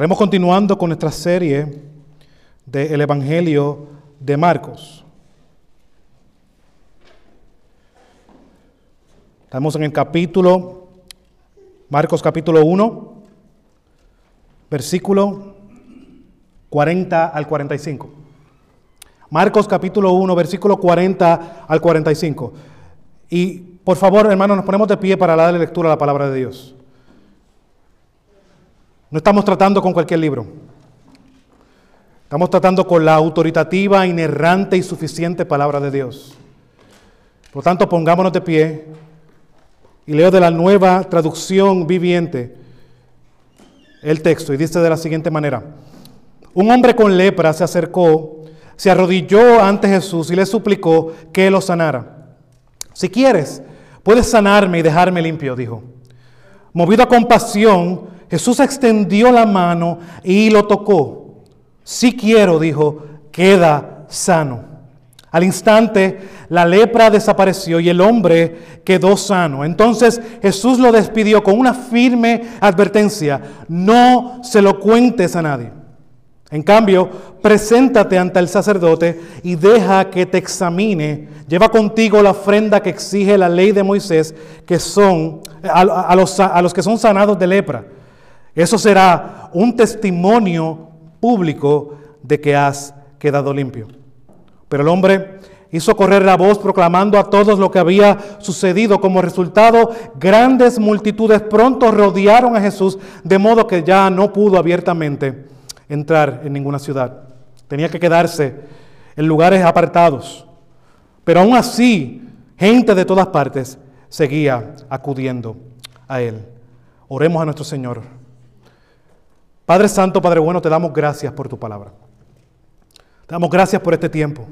Estaremos continuando con nuestra serie del Evangelio de Marcos. Estamos en el capítulo, Marcos capítulo 1, versículo 40 al 45. Marcos capítulo 1, versículo 40 al 45. Y por favor, hermanos, nos ponemos de pie para darle lectura a la palabra de Dios. No estamos tratando con cualquier libro. Estamos tratando con la autoritativa, inerrante y suficiente palabra de Dios. Por tanto, pongámonos de pie y leo de la nueva traducción viviente el texto y dice de la siguiente manera. Un hombre con lepra se acercó, se arrodilló ante Jesús y le suplicó que lo sanara. Si quieres, puedes sanarme y dejarme limpio, dijo. Movido a compasión, Jesús extendió la mano y lo tocó. Si quiero, dijo, queda sano. Al instante la lepra desapareció y el hombre quedó sano. Entonces Jesús lo despidió con una firme advertencia, no se lo cuentes a nadie. En cambio, preséntate ante el sacerdote y deja que te examine. Lleva contigo la ofrenda que exige la ley de Moisés, que son a, los, a los que son sanados de lepra. Eso será un testimonio público de que has quedado limpio. Pero el hombre hizo correr la voz proclamando a todos lo que había sucedido. Como resultado, grandes multitudes pronto rodearon a Jesús, de modo que ya no pudo abiertamente entrar en ninguna ciudad. Tenía que quedarse en lugares apartados. Pero aún así, gente de todas partes seguía acudiendo a él. Oremos a nuestro Señor. Padre Santo, Padre bueno, te damos gracias por tu palabra. Te damos gracias por este tiempo.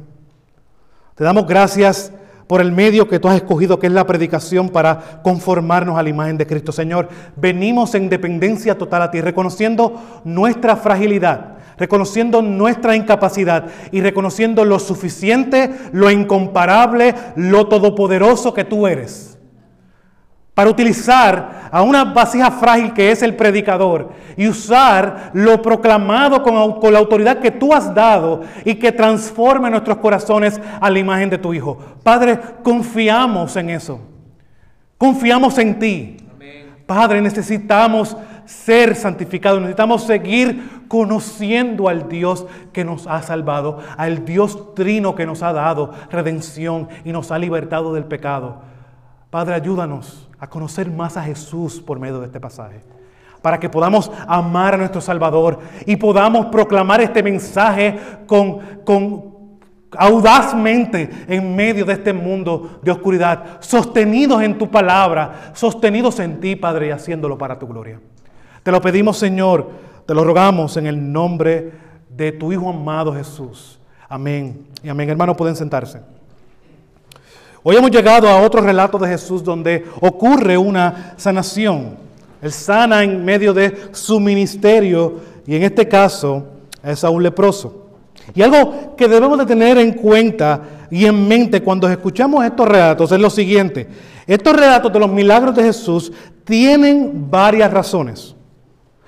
Te damos gracias por el medio que tú has escogido, que es la predicación, para conformarnos a la imagen de Cristo. Señor, venimos en dependencia total a ti, reconociendo nuestra fragilidad, reconociendo nuestra incapacidad y reconociendo lo suficiente, lo incomparable, lo todopoderoso que tú eres para utilizar a una vasija frágil que es el predicador y usar lo proclamado con, la autoridad que tú has dado y que transforme nuestros corazones a la imagen de tu Hijo. Padre, confiamos en eso. Confiamos en ti. Padre, necesitamos ser santificados, necesitamos seguir conociendo al Dios que nos ha salvado, al Dios trino que nos ha dado redención y nos ha libertado del pecado. Padre, ayúdanos a conocer más a Jesús por medio de este pasaje. Para que podamos amar a nuestro Salvador y podamos proclamar este mensaje con, con audazmente en medio de este mundo de oscuridad, sostenidos en tu palabra, sostenidos en ti, Padre, y haciéndolo para tu gloria. Te lo pedimos, Señor, te lo rogamos en el nombre de tu Hijo amado Jesús. Amén. Y amén. Hermanos, pueden sentarse. Hoy hemos llegado a otro relato de Jesús donde ocurre una sanación. Él sana en medio de su ministerio y en este caso es a un leproso. Y algo que debemos de tener en cuenta y en mente cuando escuchamos estos relatos es lo siguiente. Estos relatos de los milagros de Jesús tienen varias razones.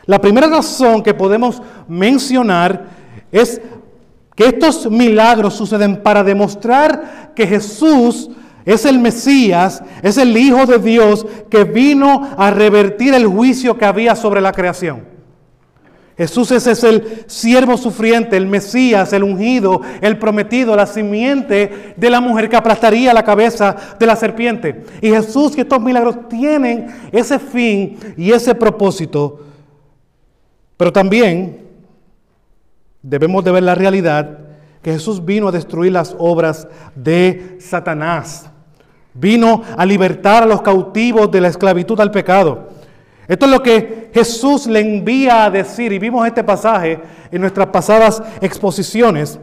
La primera razón que podemos mencionar es que estos milagros suceden para demostrar que Jesús es el Mesías, es el Hijo de Dios que vino a revertir el juicio que había sobre la creación. Jesús es el siervo sufriente, el Mesías, el ungido, el prometido, la simiente de la mujer que aplastaría la cabeza de la serpiente. Y Jesús y estos milagros tienen ese fin y ese propósito. Pero también debemos de ver la realidad que Jesús vino a destruir las obras de Satanás. Vino a libertar a los cautivos de la esclavitud al pecado. Esto es lo que Jesús le envía a decir, y vimos este pasaje en nuestras pasadas exposiciones.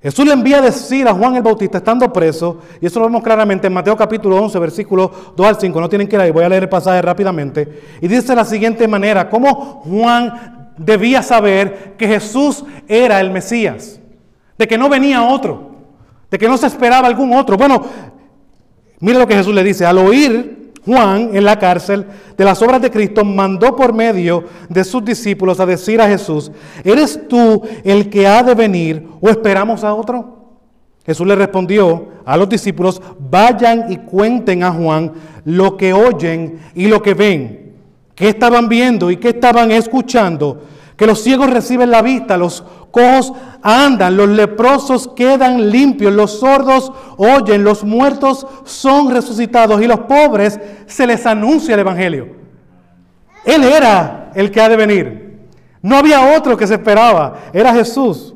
Jesús le envía a decir a Juan el Bautista estando preso, y eso lo vemos claramente en Mateo capítulo 11, versículos 2 al 5, no tienen que ir ahí, voy a leer el pasaje rápidamente, y dice de la siguiente manera, cómo Juan debía saber que Jesús era el Mesías, de que no venía otro, de que no se esperaba algún otro. Bueno, mira lo que Jesús le dice, al oír Juan, en la cárcel de las obras de Cristo, mandó por medio de sus discípulos a decir a Jesús, ¿eres tú el que ha de venir o esperamos a otro? Jesús le respondió a los discípulos, vayan y cuenten a Juan lo que oyen y lo que ven, qué estaban viendo y qué estaban escuchando, que los ciegos reciben la vista, los cojos andan, los leprosos quedan limpios, los sordos oyen, los muertos son resucitados y los pobres se les anuncia el Evangelio. Él era el que ha de venir. No había otro que se esperaba, era Jesús.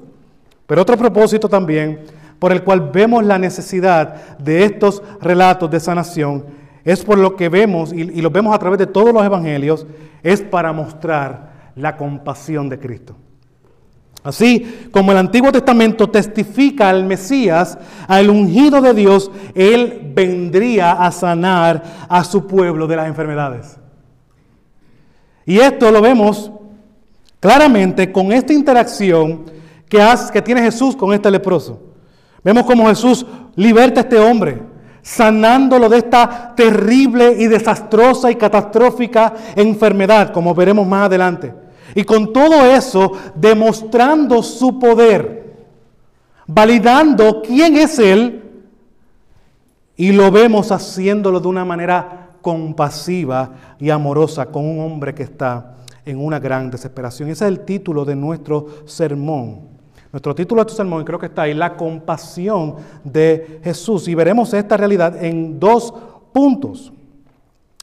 Pero otro propósito también por el cual vemos la necesidad de estos relatos de sanación, es por lo que vemos, y, lo vemos a través de todos los evangelios, es para mostrar la compasión de Cristo. Así como el Antiguo Testamento testifica al Mesías, al ungido de Dios, Él vendría a sanar a su pueblo de las enfermedades. Y esto lo vemos claramente con esta interacción que, que tiene Jesús con este leproso. Vemos cómo Jesús liberta a este hombre, sanándolo de esta terrible y desastrosa y catastrófica enfermedad, como veremos más adelante. Y con todo eso, demostrando su poder, validando quién es Él, y lo vemos haciéndolo de una manera compasiva y amorosa con un hombre que está en una gran desesperación. Ese es el título de nuestro sermón. Nuestro título de este sermón, creo que está ahí, la compasión de Jesús. Y veremos esta realidad en dos puntos.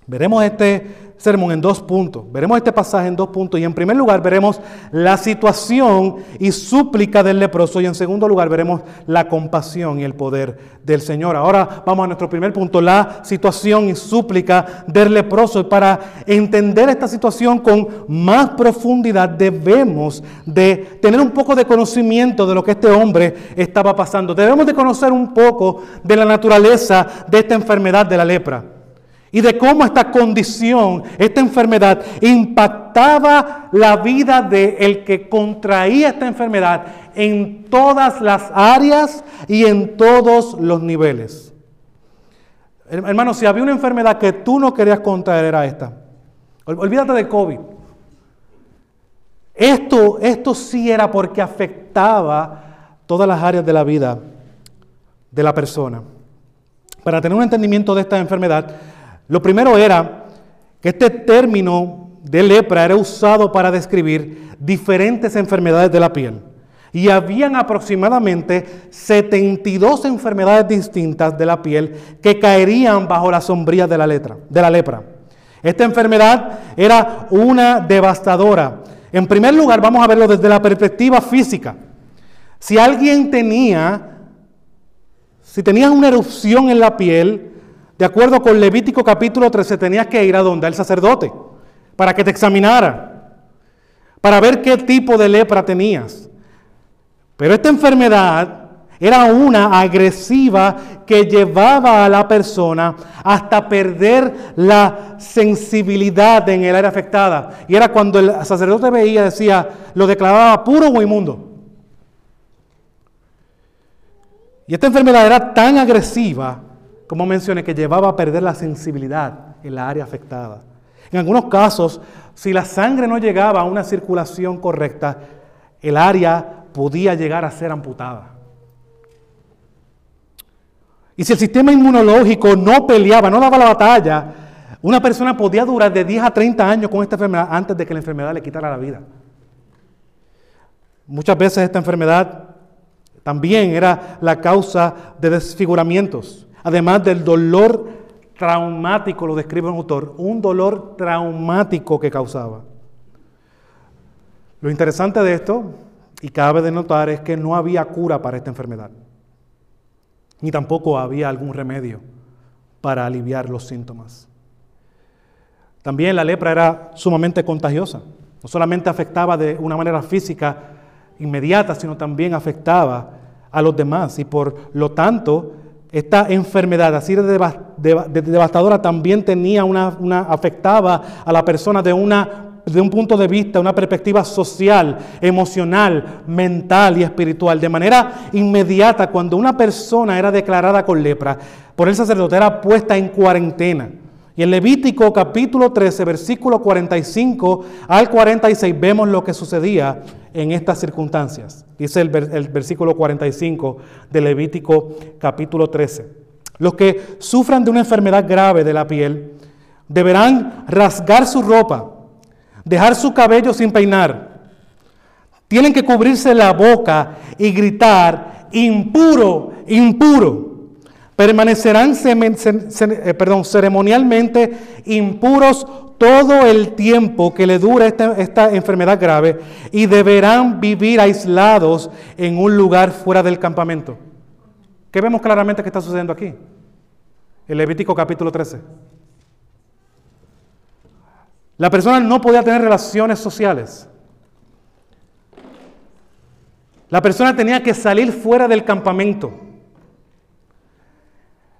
Veremos este sermón en dos puntos. Veremos este pasaje en dos puntos. Y en primer lugar veremos la situación y súplica del leproso. Y en segundo lugar veremos la compasión y el poder del Señor. Ahora vamos a nuestro primer punto, la situación y súplica del leproso. Para entender esta situación con más profundidad debemos de tener un poco de conocimiento de lo que este hombre estaba pasando. Debemos de conocer un poco de la naturaleza de esta enfermedad de la lepra y de cómo esta condición, esta enfermedad, impactaba la vida de el que contraía esta enfermedad en todas las áreas y en todos los niveles. Hermano, si había una enfermedad que tú no querías contraer era esta. Olvídate de COVID. Esto, esto sí era porque afectaba todas las áreas de la vida de la persona. Para tener un entendimiento de esta enfermedad, lo primero era que este término de lepra era usado para describir diferentes enfermedades de la piel. Y habían aproximadamente 72 enfermedades distintas de la piel que caerían bajo la sombría de la, letra, de la lepra. Esta enfermedad era una devastadora. En primer lugar, vamos a verlo desde la perspectiva física. Si alguien tenía, si tenías una erupción en la piel, de acuerdo con Levítico capítulo 13, tenías que ir a donde el sacerdote para que te examinara, para ver qué tipo de lepra tenías. Pero esta enfermedad era una agresiva que llevaba a la persona hasta perder la sensibilidad en el área afectada. Y era cuando el sacerdote veía, decía, lo declaraba puro o inmundo. Y esta enfermedad era tan agresiva como mencioné, que llevaba a perder la sensibilidad en la área afectada. En algunos casos, si la sangre no llegaba a una circulación correcta, el área podía llegar a ser amputada. Y si el sistema inmunológico no peleaba, no daba la batalla, una persona podía durar de 10 a 30 años con esta enfermedad antes de que la enfermedad le quitara la vida. Muchas veces esta enfermedad también era la causa de desfiguramientos. Además del dolor traumático, lo describe un autor, un dolor traumático que causaba. Lo interesante de esto, y cabe de notar, es que no había cura para esta enfermedad, ni tampoco había algún remedio para aliviar los síntomas. También la lepra era sumamente contagiosa, no solamente afectaba de una manera física inmediata, sino también afectaba a los demás y por lo tanto esta enfermedad así de, devastadora también tenía una, afectaba a la persona de, una, de un punto de vista, una perspectiva social, emocional, mental y espiritual. De manera inmediata, cuando una persona era declarada con lepra, por el sacerdote era puesta en cuarentena. Y en Levítico capítulo 13, versículo 45 al 46 vemos lo que sucedía en estas circunstancias. Dice el, versículo 45 de Levítico capítulo 13. Los que sufran de una enfermedad grave de la piel deberán rasgar su ropa, dejar su cabello sin peinar. Tienen que cubrirse la boca y gritar, impuro, impuro permanecerán eh, ceremonialmente impuros todo el tiempo que le dura esta, esta, enfermedad grave y deberán vivir aislados en un lugar fuera del campamento. ¿Qué vemos claramente que está sucediendo aquí? El Levítico capítulo 13. La persona no podía tener relaciones sociales. La persona tenía que salir fuera del campamento.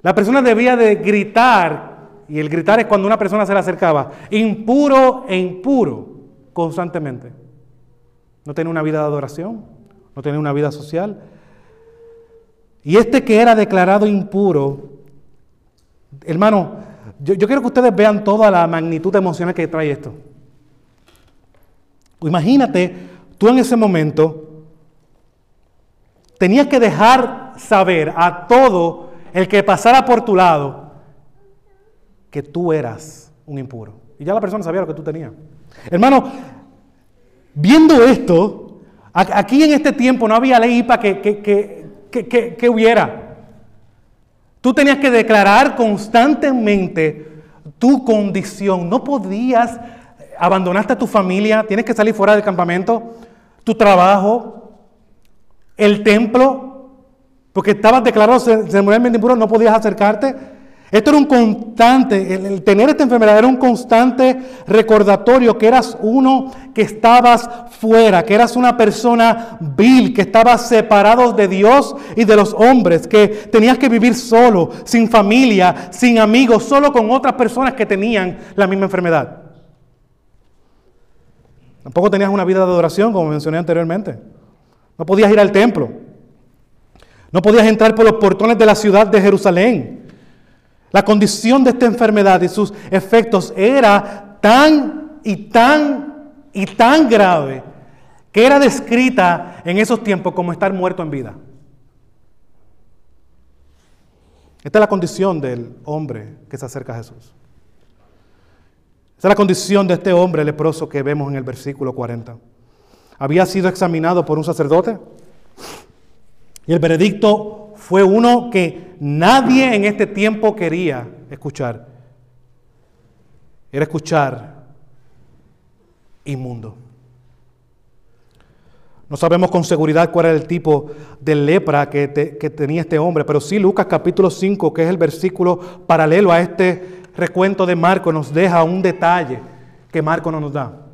La persona debía de gritar, y el gritar es cuando una persona se le acercaba, impuro e impuro, constantemente. No tenía una vida de adoración, no tenía una vida social. Y este que era declarado impuro, hermano, yo, yo quiero que ustedes vean toda la magnitud emocional que trae esto. Imagínate, tú en ese momento tenías que dejar saber a todo el que pasara por tu lado, que tú eras un impuro. Y ya la persona sabía lo que tú tenías. Hermano, viendo esto, aquí en este tiempo no había ley para que, que, que, hubiera. Tú tenías que declarar constantemente tu condición. No podías abandonarte a tu familia, tienes que salir fuera del campamento, tu trabajo, el templo, porque estabas declarado ceremonialmente impuro, no podías acercarte. Esto era un constante, el, tener esta enfermedad era un constante recordatorio que eras uno que estabas fuera, que eras una persona vil, que estabas separado de Dios y de los hombres, que tenías que vivir solo, sin familia, sin amigos, solo con otras personas que tenían la misma enfermedad. Tampoco tenías una vida de adoración, como mencioné anteriormente. No podías ir al templo. No podías entrar por los portones de la ciudad de Jerusalén. La condición de esta enfermedad y sus efectos era tan y tan y tan grave que era descrita en esos tiempos como estar muerto en vida. Esta es la condición del hombre que se acerca a Jesús. Esta es la condición de este hombre leproso que vemos en el versículo 40. Había sido examinado por un sacerdote y el veredicto fue uno que nadie en este tiempo quería escuchar. Era escuchar inmundo. No sabemos con seguridad cuál era el tipo de lepra que, tenía este hombre, pero sí Lucas capítulo 5, que es el versículo paralelo a este recuento de Marco, nos deja un detalle que Marco no nos da.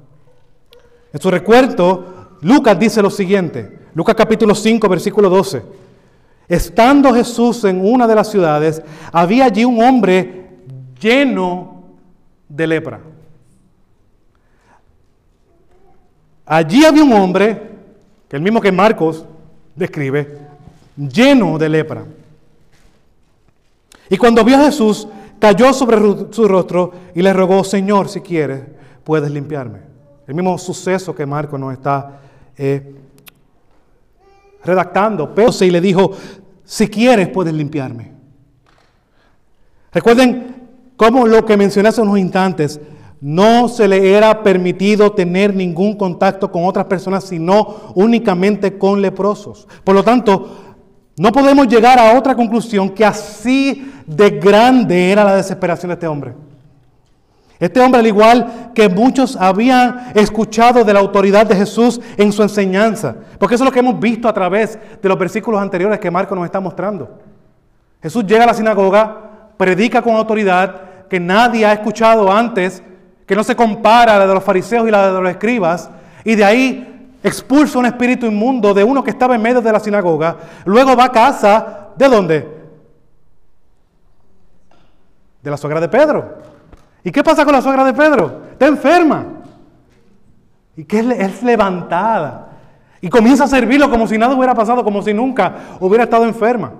En su recuento, Lucas dice lo siguiente, Lucas capítulo 5, versículo 12. Estando Jesús en una de las ciudades, había allí un hombre lleno de lepra. Allí había un hombre, que el mismo que Marcos describe, lleno de lepra. Y cuando vio a Jesús, cayó sobre su rostro y le rogó, Señor, si quieres, puedes limpiarme. El mismo suceso que Marcos nos está eh, redactando, pero y le dijo, si quieres puedes limpiarme. Recuerden cómo lo que mencioné hace unos instantes, no se le era permitido tener ningún contacto con otras personas, sino únicamente con leprosos. Por lo tanto, no podemos llegar a otra conclusión que así de grande era la desesperación de este hombre. Este hombre, al igual que muchos habían escuchado de la autoridad de Jesús en su enseñanza, porque eso es lo que hemos visto a través de los versículos anteriores que Marco nos está mostrando. Jesús llega a la sinagoga, predica con autoridad que nadie ha escuchado antes, que no se compara a la de los fariseos y la de los escribas, y de ahí expulsa un espíritu inmundo de uno que estaba en medio de la sinagoga, luego va a casa, ¿de dónde? De la suegra de Pedro. ¿Y qué pasa con la suegra de Pedro? Está enferma. Y que es, levantada. Y comienza a servirlo como si nada hubiera pasado, como si nunca hubiera estado enferma.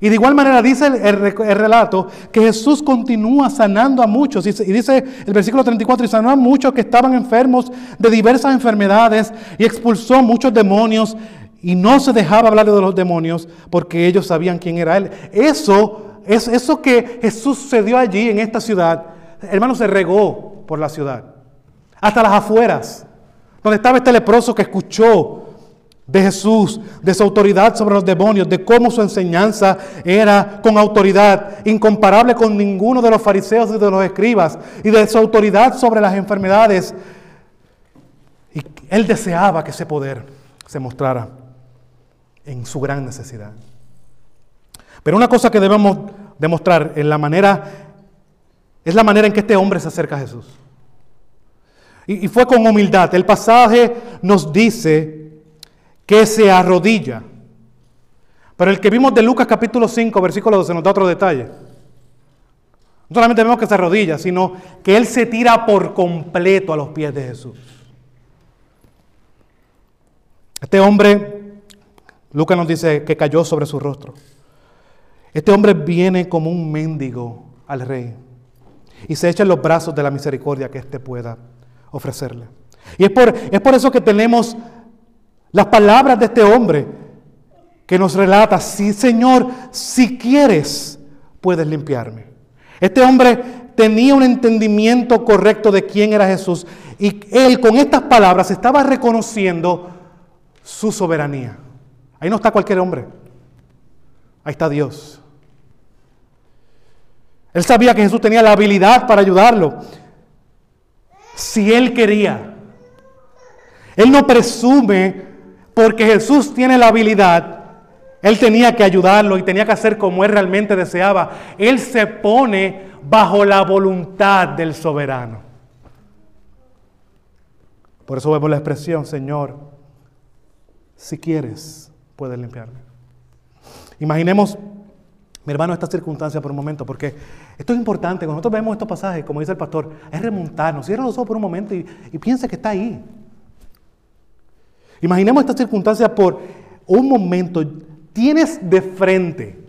Y de igual manera dice el, relato que Jesús continúa sanando a muchos. Y, dice el versículo 34, y sanó a muchos que estaban enfermos de diversas enfermedades y expulsó muchos demonios y no se dejaba hablar de los demonios porque ellos sabían quién era Él. Eso, es, eso que Jesús sucedió allí en esta ciudad, hermano, se regó por la ciudad. Hasta las afueras, donde estaba este leproso que escuchó de Jesús, de su autoridad sobre los demonios, de cómo su enseñanza era con autoridad, incomparable con ninguno de los fariseos y de los escribas, y de su autoridad sobre las enfermedades. Y él deseaba que ese poder se mostrara en su gran necesidad. Pero una cosa que debemos demostrar en la manera, es la manera en que este hombre se acerca a Jesús. Y, fue con humildad. El pasaje nos dice que se arrodilla. Pero el que vimos de Lucas capítulo 5, versículo 12, nos da otro detalle. No solamente vemos que se arrodilla, sino que Él se tira por completo a los pies de Jesús. Este hombre, Lucas nos dice que cayó sobre su rostro. Este hombre viene como un mendigo al rey y se echa en los brazos de la misericordia que éste pueda ofrecerle. Y es por, es por eso que tenemos las palabras de este hombre que nos relata, sí Señor, si quieres, puedes limpiarme. Este hombre tenía un entendimiento correcto de quién era Jesús y él con estas palabras estaba reconociendo su soberanía. Ahí no está cualquier hombre, ahí está Dios. Él sabía que Jesús tenía la habilidad para ayudarlo, si él quería. Él no presume porque Jesús tiene la habilidad, él tenía que ayudarlo y tenía que hacer como él realmente deseaba. Él se pone bajo la voluntad del soberano. Por eso vemos la expresión, Señor, si quieres, puedes limpiarme. Imaginemos, mi hermano, esta circunstancia por un momento, porque esto es importante. Cuando nosotros vemos estos pasajes, como dice el pastor, es remontarnos. Cierra los ojos por un momento y, y piensa que está ahí. Imaginemos esta circunstancia por un momento. Tienes de frente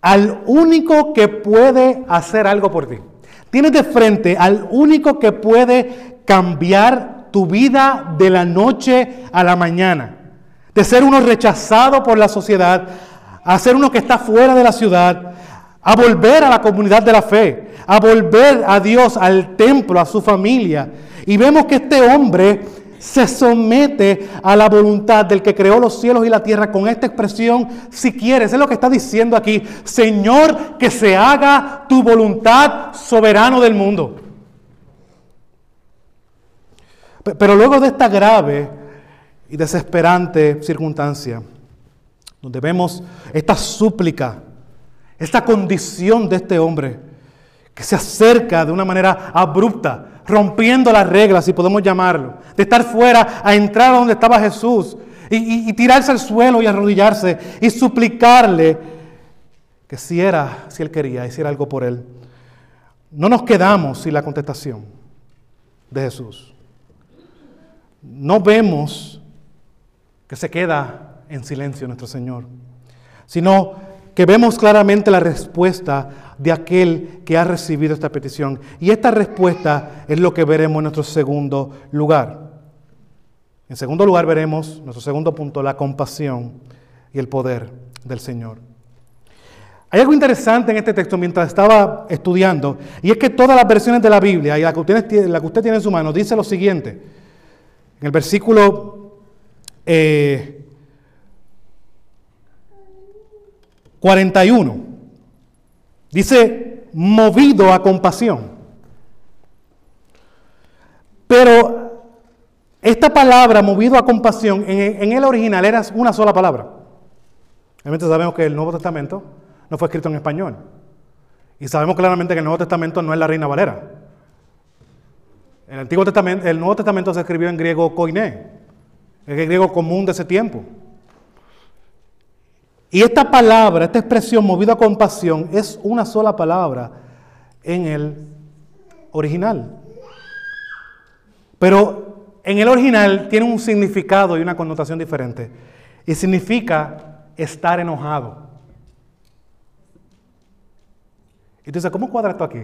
al único que puede hacer algo por ti. Tienes de frente al único que puede cambiar tu vida de la noche a la mañana. De ser uno rechazado por la sociedad a ser uno que está fuera de la ciudad, a volver a la comunidad de la fe, a volver a Dios, al templo, a su familia. Y vemos que este hombre se somete a la voluntad del que creó los cielos y la tierra con esta expresión, si quieres, es lo que está diciendo aquí, Señor, que se haga tu voluntad soberano del mundo. Pero luego de esta grave y desesperante circunstancia, donde vemos esta súplica, esta condición de este hombre, que se acerca de una manera abrupta rompiendo las reglas, si podemos llamarlo, de estar fuera a entrar a donde estaba Jesús y, tirarse al suelo y arrodillarse y suplicarle que si era, si él quería, hiciera algo por él. No nos quedamos sin la contestación de Jesús. No vemos que se queda en silencio nuestro Señor, sino que vemos claramente la respuesta de aquel que ha recibido esta petición. Y esta respuesta es lo que veremos en nuestro segundo lugar. En segundo lugar veremos, nuestro segundo punto, la compasión y el poder del Señor. Hay algo interesante en este texto mientras estaba estudiando, y es que todas las versiones de la Biblia, y la que usted, que tiene en su mano, dice lo siguiente. En el versículo eh, 41. Dice, movido a compasión. Pero esta palabra, movido a compasión, en, el original era una sola palabra. Obviamente sabemos que el Nuevo Testamento no fue escrito en español. Y sabemos claramente que el Nuevo Testamento no es la Reina Valera. El, Antiguo Testamento, el Nuevo Testamento se escribió en griego koiné, el griego común de ese tiempo. Y esta palabra, esta expresión movido a compasión, es una sola palabra en el original. Pero en el original tiene un significado y una connotación diferente. Y significa estar enojado. Entonces, ¿cómo cuadra esto aquí?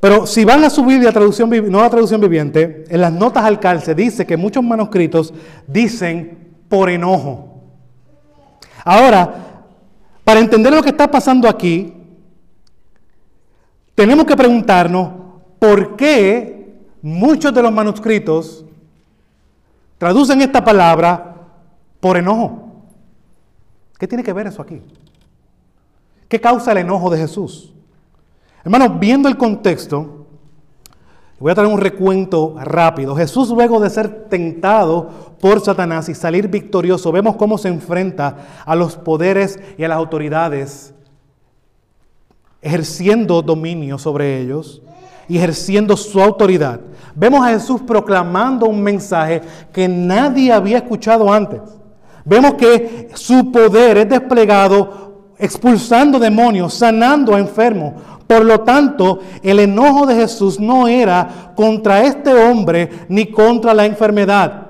Pero si van a subir la traducción, nueva traducción viviente, en las notas al calce dice que muchos manuscritos dicen por enojo. Ahora, para entender lo que está pasando aquí, tenemos que preguntarnos por qué muchos de los manuscritos traducen esta palabra por enojo. ¿Qué tiene que ver eso aquí? ¿Qué causa el enojo de Jesús? Hermanos, viendo el contexto, voy a traer un recuento rápido. Jesús luego de ser tentado por Satanás y salir victorioso, vemos cómo se enfrenta a los poderes y a las autoridades, ejerciendo dominio sobre ellos y ejerciendo su autoridad. Vemos a Jesús proclamando un mensaje que nadie había escuchado antes. Vemos que su poder es desplegado expulsando demonios, sanando a enfermos, por lo tanto, el enojo de Jesús no era contra este hombre ni contra la enfermedad,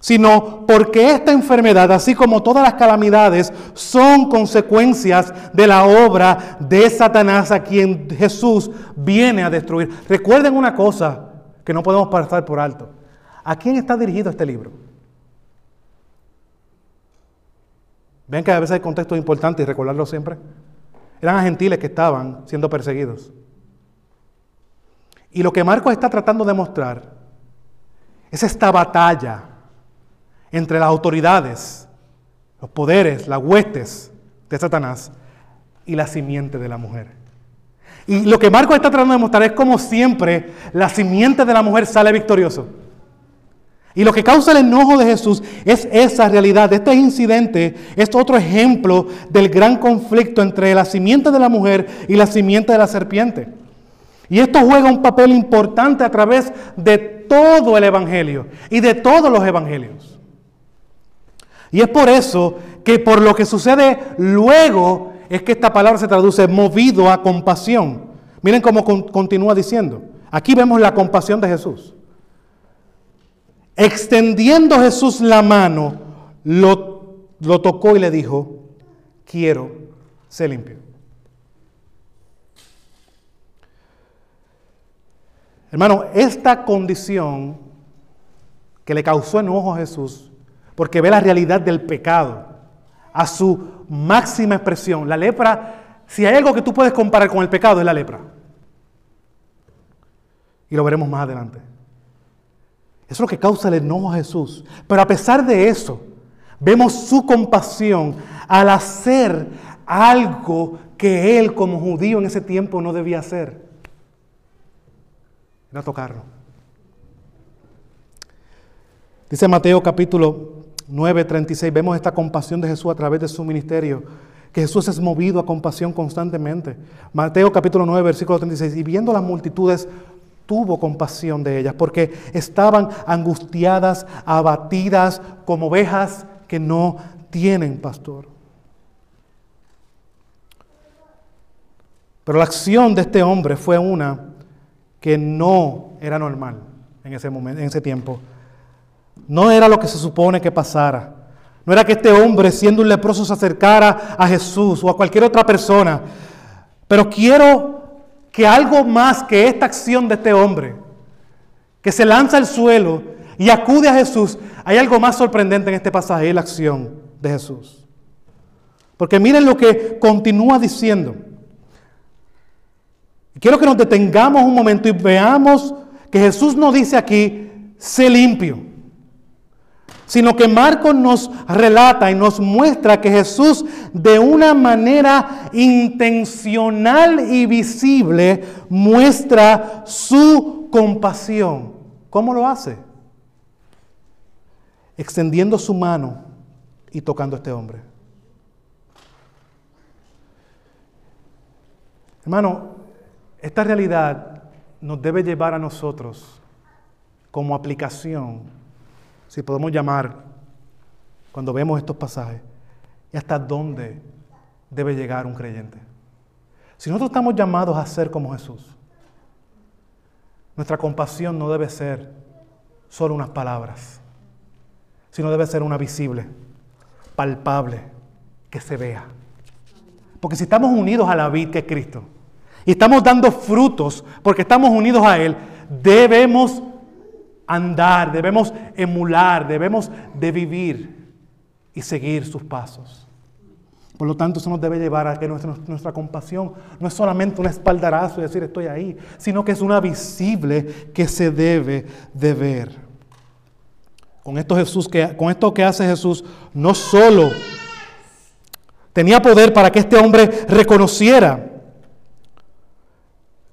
sino porque esta enfermedad, así como todas las calamidades, son consecuencias de la obra de Satanás a quien Jesús viene a destruir. Recuerden una cosa que no podemos pasar por alto. ¿A quién está dirigido este libro? Ven que a veces hay contextos importantes y recordarlo siempre. Eran gentiles que estaban siendo perseguidos. Y lo que Marcos está tratando de mostrar es esta batalla entre las autoridades, los poderes, las huestes de Satanás y la simiente de la mujer. Y lo que Marcos está tratando de mostrar es como siempre la simiente de la mujer sale victorioso. Y lo que causa el enojo de Jesús es esa realidad. Este incidente es otro ejemplo del gran conflicto entre la simiente de la mujer y la simiente de la serpiente. Y esto juega un papel importante a través de todo el Evangelio y de todos los Evangelios. Y es por eso que por lo que sucede luego es que esta palabra se traduce movido a compasión. Miren cómo continúa diciendo. Aquí vemos la compasión de Jesús. Extendiendo Jesús la mano, lo, lo tocó y le dijo, quiero ser limpio. Hermano, esta condición que le causó enojo a Jesús, porque ve la realidad del pecado a su máxima expresión. La lepra, si hay algo que tú puedes comparar con el pecado, es la lepra. Y lo veremos más adelante. Eso es lo que causa el enojo a Jesús. Pero a pesar de eso, vemos su compasión al hacer algo que él como judío en ese tiempo no debía hacer. Era tocarlo. Dice Mateo capítulo 9, 36, vemos esta compasión de Jesús a través de su ministerio, que Jesús es movido a compasión constantemente. Mateo capítulo 9, versículo 36, y viendo las multitudes, tuvo compasión de ellas, porque estaban angustiadas, abatidas, como ovejas que no tienen pastor. Pero la acción de este hombre fue una que no era normal en ese momento, en ese tiempo. No era lo que se supone que pasara. No era que este hombre, siendo un leproso, se acercara a Jesús o a cualquier otra persona. Pero quiero que algo más que esta acción de este hombre, que se lanza al suelo y acude a Jesús, hay algo más sorprendente en este pasaje, la acción de Jesús. Porque miren lo que continúa diciendo. Quiero que nos detengamos un momento y veamos que Jesús nos dice aquí, sé limpio sino que Marcos nos relata y nos muestra que Jesús de una manera intencional y visible muestra su compasión. ¿Cómo lo hace? Extendiendo su mano y tocando a este hombre. Hermano, esta realidad nos debe llevar a nosotros como aplicación si podemos llamar, cuando vemos estos pasajes, y hasta dónde debe llegar un creyente. Si nosotros estamos llamados a ser como Jesús, nuestra compasión no debe ser solo unas palabras, sino debe ser una visible, palpable, que se vea. Porque si estamos unidos a la vid que es Cristo, y estamos dando frutos porque estamos unidos a Él, debemos andar, debemos emular, debemos de vivir y seguir sus pasos. Por lo tanto, eso nos debe llevar a que nuestra, nuestra, compasión no es solamente un espaldarazo y decir estoy ahí, sino que es una visible que se debe de ver. Con esto, Jesús, que, con esto que hace Jesús, no solo tenía poder para que este hombre reconociera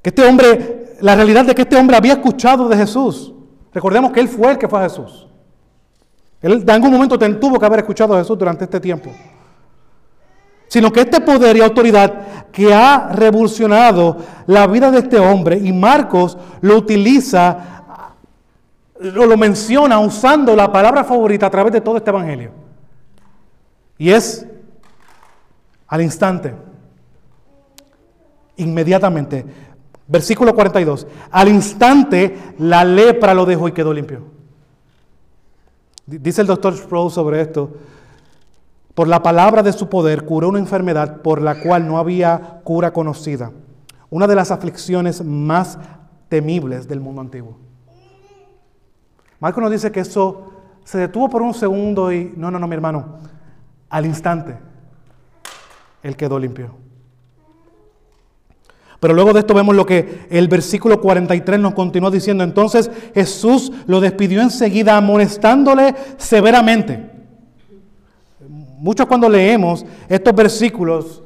que este hombre, la realidad de que este hombre había escuchado de Jesús. Recordemos que él fue el que fue a Jesús. Él en algún momento tuvo que haber escuchado a Jesús durante este tiempo. Sino que este poder y autoridad que ha revolucionado la vida de este hombre, y Marcos lo utiliza, lo, lo menciona usando la palabra favorita a través de todo este evangelio. Y es al instante, inmediatamente. Versículo 42. Al instante la lepra lo dejó y quedó limpio. Dice el doctor Sproul sobre esto. Por la palabra de su poder curó una enfermedad por la cual no había cura conocida. Una de las aflicciones más temibles del mundo antiguo. Marco nos dice que eso se detuvo por un segundo y no, no, no, mi hermano. Al instante, él quedó limpio. Pero luego de esto vemos lo que el versículo 43 nos continúa diciendo. Entonces Jesús lo despidió enseguida amonestándole severamente. Muchos cuando leemos estos versículos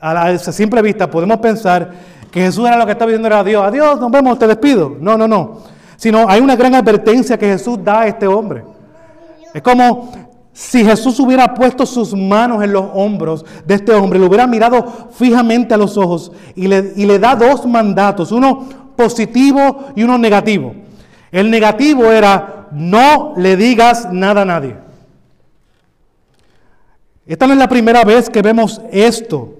a la simple vista podemos pensar que Jesús era lo que estaba diciendo era Dios. Adiós, nos vemos, te despido. No, no, no. Sino hay una gran advertencia que Jesús da a este hombre. Es como si Jesús hubiera puesto sus manos en los hombros de este hombre, le hubiera mirado fijamente a los ojos y le, y le da dos mandatos, uno positivo y uno negativo. El negativo era, no le digas nada a nadie. Esta no es la primera vez que vemos esto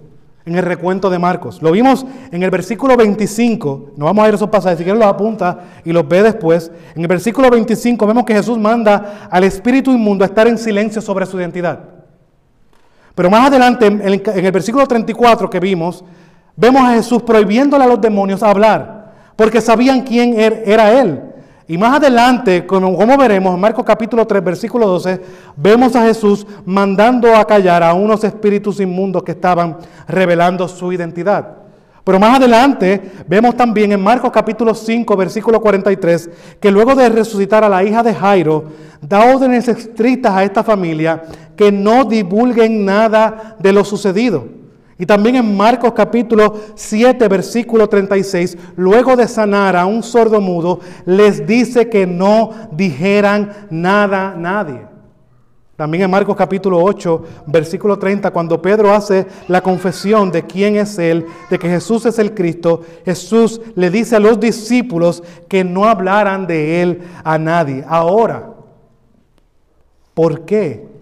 en el recuento de Marcos. Lo vimos en el versículo 25, no vamos a ir a esos pasajes, si quieren los apunta y los ve después. En el versículo 25 vemos que Jesús manda al espíritu inmundo a estar en silencio sobre su identidad. Pero más adelante, en el versículo 34 que vimos, vemos a Jesús prohibiéndole a los demonios hablar, porque sabían quién er-, era Él. Y más adelante, como, veremos en Marcos capítulo 3, versículo 12, vemos a Jesús mandando a callar a unos espíritus inmundos que estaban revelando su identidad. Pero más adelante vemos también en Marcos capítulo 5, versículo 43, que luego de resucitar a la hija de Jairo, da órdenes estrictas a esta familia que no divulguen nada de lo sucedido. Y también en Marcos capítulo 7, versículo 36, luego de sanar a un sordo mudo, les dice que no dijeran nada a nadie. También en Marcos capítulo 8, versículo 30, cuando Pedro hace la confesión de quién es Él, de que Jesús es el Cristo, Jesús le dice a los discípulos que no hablaran de Él a nadie. Ahora, ¿por qué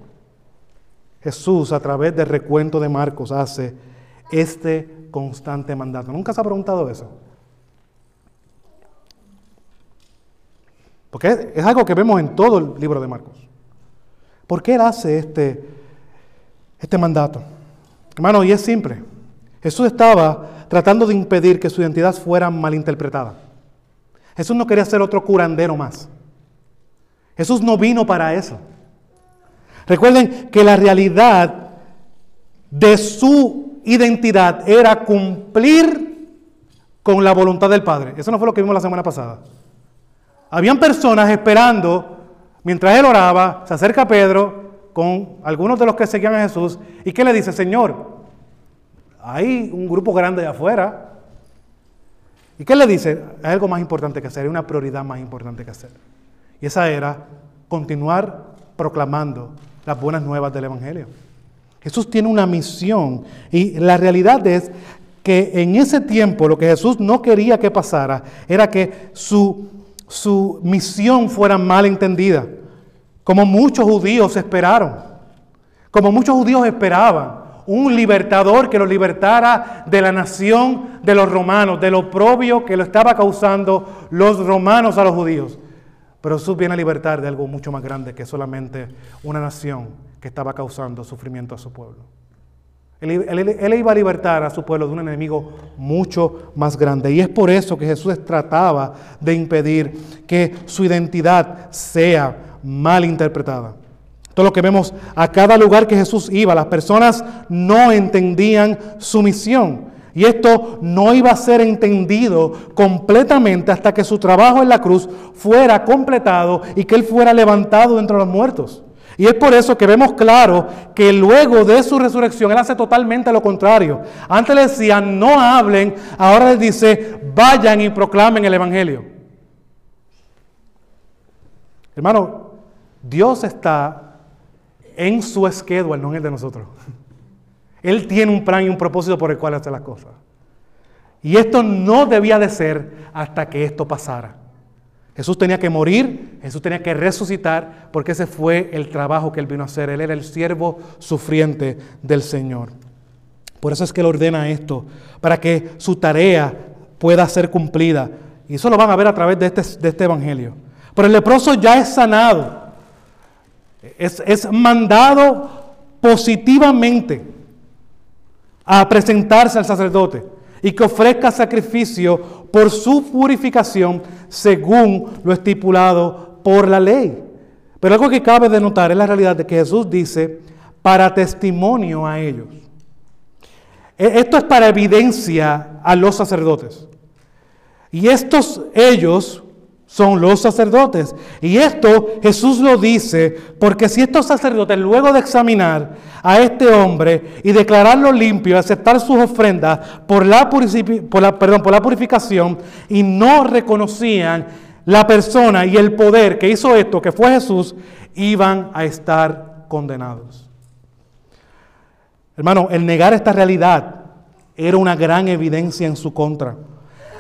Jesús a través del recuento de Marcos hace este constante mandato. ¿Nunca se ha preguntado eso? Porque es, algo que vemos en todo el libro de Marcos. ¿Por qué él hace este, este mandato? Hermano, y es simple. Jesús estaba tratando de impedir que su identidad fuera malinterpretada. Jesús no quería ser otro curandero más. Jesús no vino para eso. Recuerden que la realidad de su identidad era cumplir con la voluntad del Padre. Eso no fue lo que vimos la semana pasada. Habían personas esperando, mientras él oraba, se acerca Pedro con algunos de los que seguían a Jesús y que le dice, Señor, hay un grupo grande de afuera. ¿Y qué le dice? Hay algo más importante que hacer, hay una prioridad más importante que hacer. Y esa era continuar proclamando las buenas nuevas del Evangelio. Jesús tiene una misión y la realidad es que en ese tiempo lo que Jesús no quería que pasara era que su, su misión fuera mal entendida, como muchos judíos esperaron, como muchos judíos esperaban un libertador que lo libertara de la nación de los romanos, del oprobio que lo estaba causando los romanos a los judíos. Pero Jesús viene a libertar de algo mucho más grande que solamente una nación que estaba causando sufrimiento a su pueblo. Él, iba a libertar a su pueblo de un enemigo mucho más grande. Y es por eso que Jesús trataba de impedir que su identidad sea mal interpretada. Todo lo que vemos a cada lugar que Jesús iba, las personas no entendían su misión. Y esto no iba a ser entendido completamente hasta que su trabajo en la cruz fuera completado y que Él fuera levantado entre los muertos. Y es por eso que vemos claro que luego de su resurrección Él hace totalmente lo contrario. Antes le decían, no hablen, ahora les dice, vayan y proclamen el Evangelio. Hermano, Dios está en su schedule, no en el de nosotros. Él tiene un plan y un propósito por el cual hace las cosas. Y esto no debía de ser hasta que esto pasara. Jesús tenía que morir, Jesús tenía que resucitar, porque ese fue el trabajo que él vino a hacer. Él era el siervo sufriente del Señor. Por eso es que él ordena esto, para que su tarea pueda ser cumplida. Y eso lo van a ver a través de este, de este evangelio. Pero el leproso ya es sanado, es, es mandado positivamente a presentarse al sacerdote y que ofrezca sacrificio por su purificación según lo estipulado por la ley. Pero algo que cabe de notar es la realidad de que Jesús dice para testimonio a ellos. E, esto es para evidencia a los sacerdotes. Y estos ellos son los sacerdotes. Y esto Jesús lo dice porque si estos sacerdotes, luego de examinar a este hombre y declararlo limpio, aceptar sus ofrendas por la, por la, purificación y no reconocían la persona y el poder que hizo esto, que fue Jesús, iban a estar condenados. Hermano, el negar esta realidad era una gran evidencia en su contra.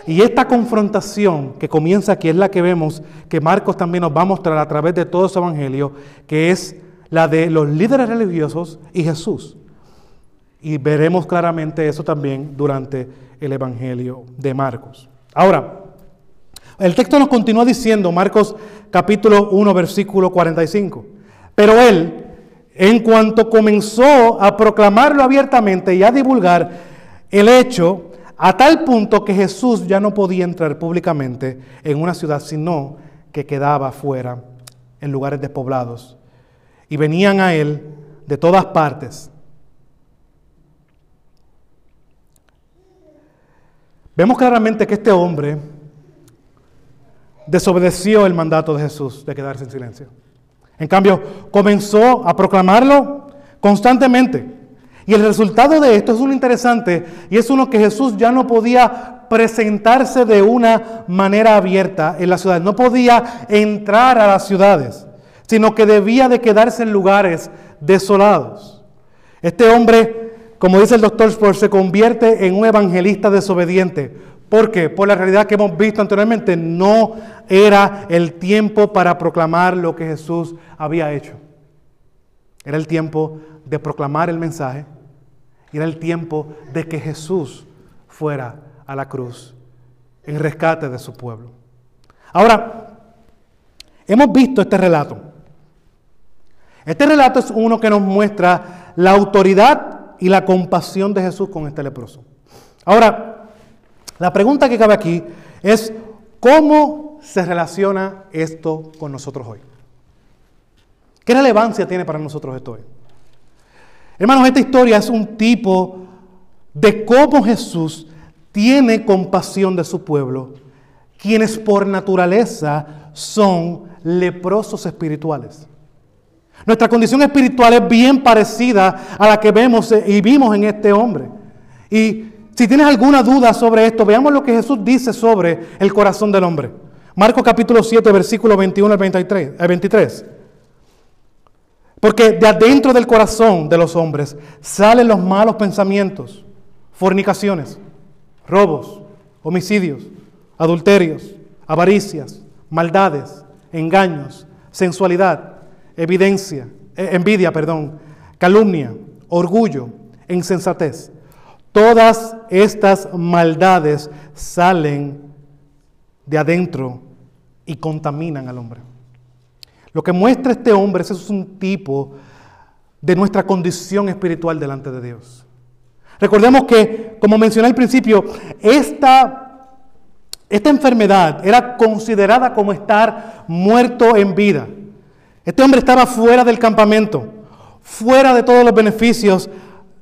Y esta confrontación que comienza aquí es la que vemos que Marcos también nos va a mostrar a través de todo su evangelio, que es la de los líderes religiosos y Jesús. Y veremos claramente eso también durante el evangelio de Marcos. Ahora, el texto nos continúa diciendo, Marcos capítulo 1, versículo 45, pero él, en cuanto comenzó a proclamarlo abiertamente y a divulgar el hecho, a tal punto que Jesús ya no podía entrar públicamente en una ciudad, sino que quedaba fuera, en lugares despoblados. Y venían a él de todas partes. Vemos claramente que este hombre desobedeció el mandato de Jesús de quedarse en silencio. En cambio, comenzó a proclamarlo constantemente. Y el resultado de esto es uno interesante y es uno que Jesús ya no podía presentarse de una manera abierta en la ciudad, no podía entrar a las ciudades, sino que debía de quedarse en lugares desolados. Este hombre, como dice el doctor Sport, se convierte en un evangelista desobediente. ¿Por qué? Por la realidad que hemos visto anteriormente, no era el tiempo para proclamar lo que Jesús había hecho. Era el tiempo de proclamar el mensaje era el tiempo de que Jesús fuera a la cruz en rescate de su pueblo. Ahora, hemos visto este relato. Este relato es uno que nos muestra la autoridad y la compasión de Jesús con este leproso. Ahora, la pregunta que cabe aquí es, ¿cómo se relaciona esto con nosotros hoy? ¿Qué relevancia tiene para nosotros esto hoy? Hermanos, esta historia es un tipo de cómo Jesús tiene compasión de su pueblo, quienes por naturaleza son leprosos espirituales. Nuestra condición espiritual es bien parecida a la que vemos y vimos en este hombre. Y si tienes alguna duda sobre esto, veamos lo que Jesús dice sobre el corazón del hombre. Marcos capítulo 7, versículo 21 al 23. Porque de adentro del corazón de los hombres salen los malos pensamientos, fornicaciones, robos, homicidios, adulterios, avaricias, maldades, engaños, sensualidad, evidencia, eh, envidia, perdón, calumnia, orgullo, insensatez. Todas estas maldades salen de adentro y contaminan al hombre. Lo que muestra este hombre es un tipo de nuestra condición espiritual delante de Dios. Recordemos que, como mencioné al principio, esta, esta enfermedad era considerada como estar muerto en vida. Este hombre estaba fuera del campamento, fuera de todos los beneficios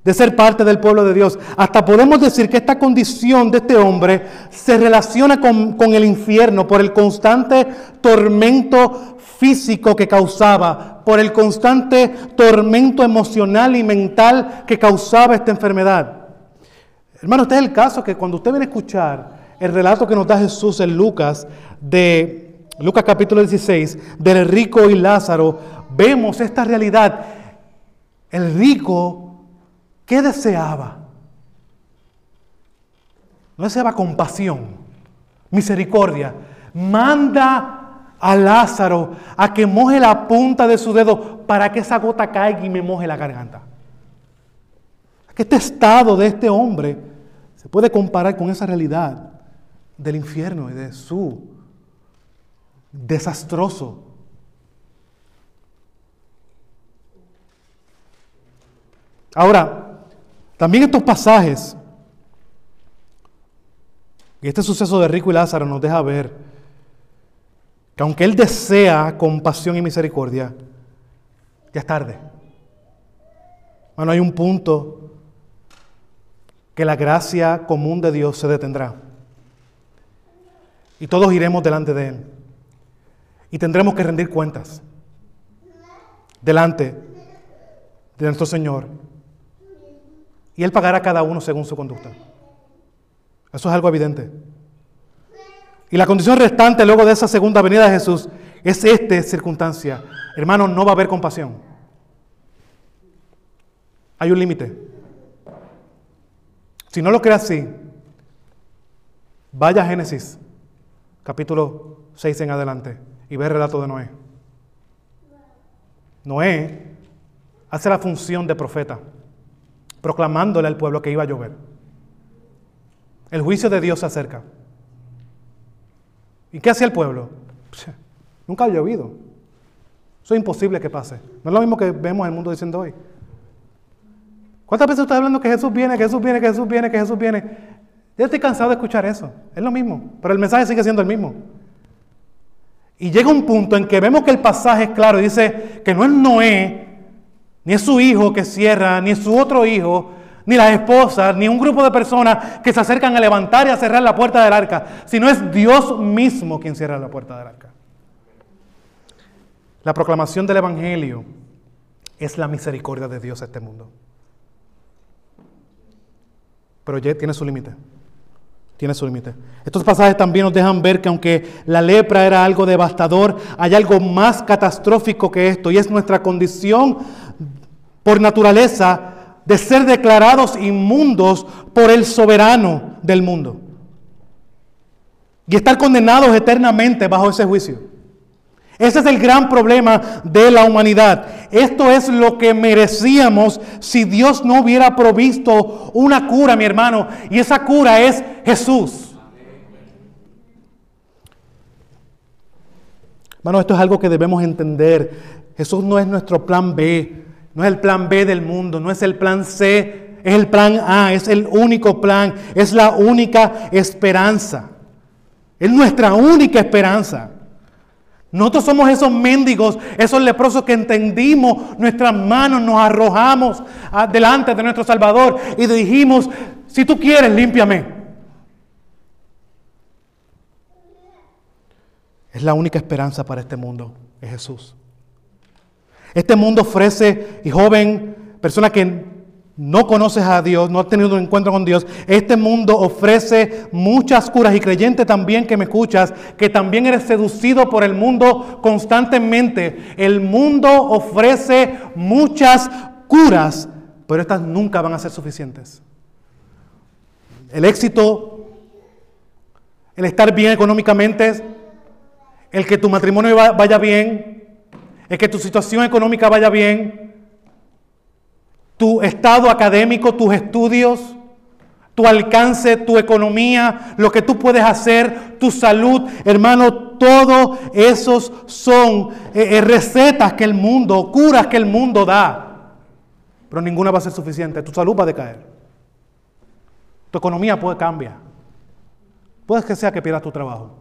de ser parte del pueblo de Dios. Hasta podemos decir que esta condición de este hombre se relaciona con, el infierno por el constante tormento físico que causaba, por el constante tormento emocional y mental que causaba esta enfermedad. Hermano, este es el caso que cuando usted viene a escuchar el relato que nos da Jesús en Lucas de Lucas capítulo 16, del rico y Lázaro, vemos esta realidad. El rico ¿Qué deseaba? No deseaba compasión, misericordia. Manda a Lázaro a que moje la punta de su dedo para que esa gota caiga y me moje la garganta. Este estado de este hombre se puede comparar con esa realidad del infierno y de su desastroso Ahora, también estos pasajes y este suceso de Rico y Lázaro nos deja ver que aunque Él desea compasión y misericordia, ya es tarde. Bueno, hay un punto que la gracia común de Dios se detendrá. Y todos iremos delante de Él. Y tendremos que rendir cuentas delante de nuestro Señor y Él pagará a cada uno según su conducta. Eso es algo evidente. Y la condición restante luego de esa segunda venida de Jesús es esta circunstancia. Hermano, no va a haber compasión. Hay un límite. Si no lo cree así, vaya a Génesis, capítulo 6 en adelante, y ve el relato de Noé. Noé hace la función de profeta proclamándole al pueblo que iba a llover. El juicio de Dios se acerca. ¿Y qué hacía el pueblo? Nunca ha llovido. Eso es imposible que pase. No es lo mismo que vemos en el mundo diciendo hoy. ¿Cuántas veces usted hablando que Jesús viene, que Jesús viene, que Jesús viene, que Jesús viene? Ya estoy cansado de escuchar eso. Es lo mismo, pero el mensaje sigue siendo el mismo. Y llega un punto en que vemos que el pasaje es claro y dice que no es Noé ni es su hijo que cierra, ni es su otro hijo, ni las esposas, ni un grupo de personas que se acercan a levantar y a cerrar la puerta del arca, sino es Dios mismo quien cierra la puerta del arca. La proclamación del Evangelio es la misericordia de Dios a este mundo. Pero ya tiene su límite. Tiene su límite. Estos pasajes también nos dejan ver que aunque la lepra era algo devastador, hay algo más catastrófico que esto y es nuestra condición por naturaleza de ser declarados inmundos por el soberano del mundo y estar condenados eternamente bajo ese juicio. Ese es el gran problema de la humanidad. Esto es lo que merecíamos si Dios no hubiera provisto una cura, mi hermano. Y esa cura es Jesús. Hermano, esto es algo que debemos entender. Jesús no es nuestro plan B. No es el plan B del mundo, no es el plan C, es el plan A, es el único plan, es la única esperanza. Es nuestra única esperanza. Nosotros somos esos mendigos, esos leprosos que entendimos nuestras manos, nos arrojamos delante de nuestro Salvador y dijimos, si tú quieres, límpiame. Es la única esperanza para este mundo, es Jesús. Este mundo ofrece, y joven, persona que no conoces a Dios, no has tenido un encuentro con Dios, este mundo ofrece muchas curas y creyente también que me escuchas, que también eres seducido por el mundo constantemente. El mundo ofrece muchas curas, pero estas nunca van a ser suficientes. El éxito, el estar bien económicamente, el que tu matrimonio vaya bien, es que tu situación económica vaya bien, tu estado académico, tus estudios, tu alcance, tu economía, lo que tú puedes hacer, tu salud, hermano, todo esos son eh, eh, recetas que el mundo, curas que el mundo da. Pero ninguna va a ser suficiente, tu salud va a decaer. Tu economía puede cambiar. Puede que sea que pierdas tu trabajo.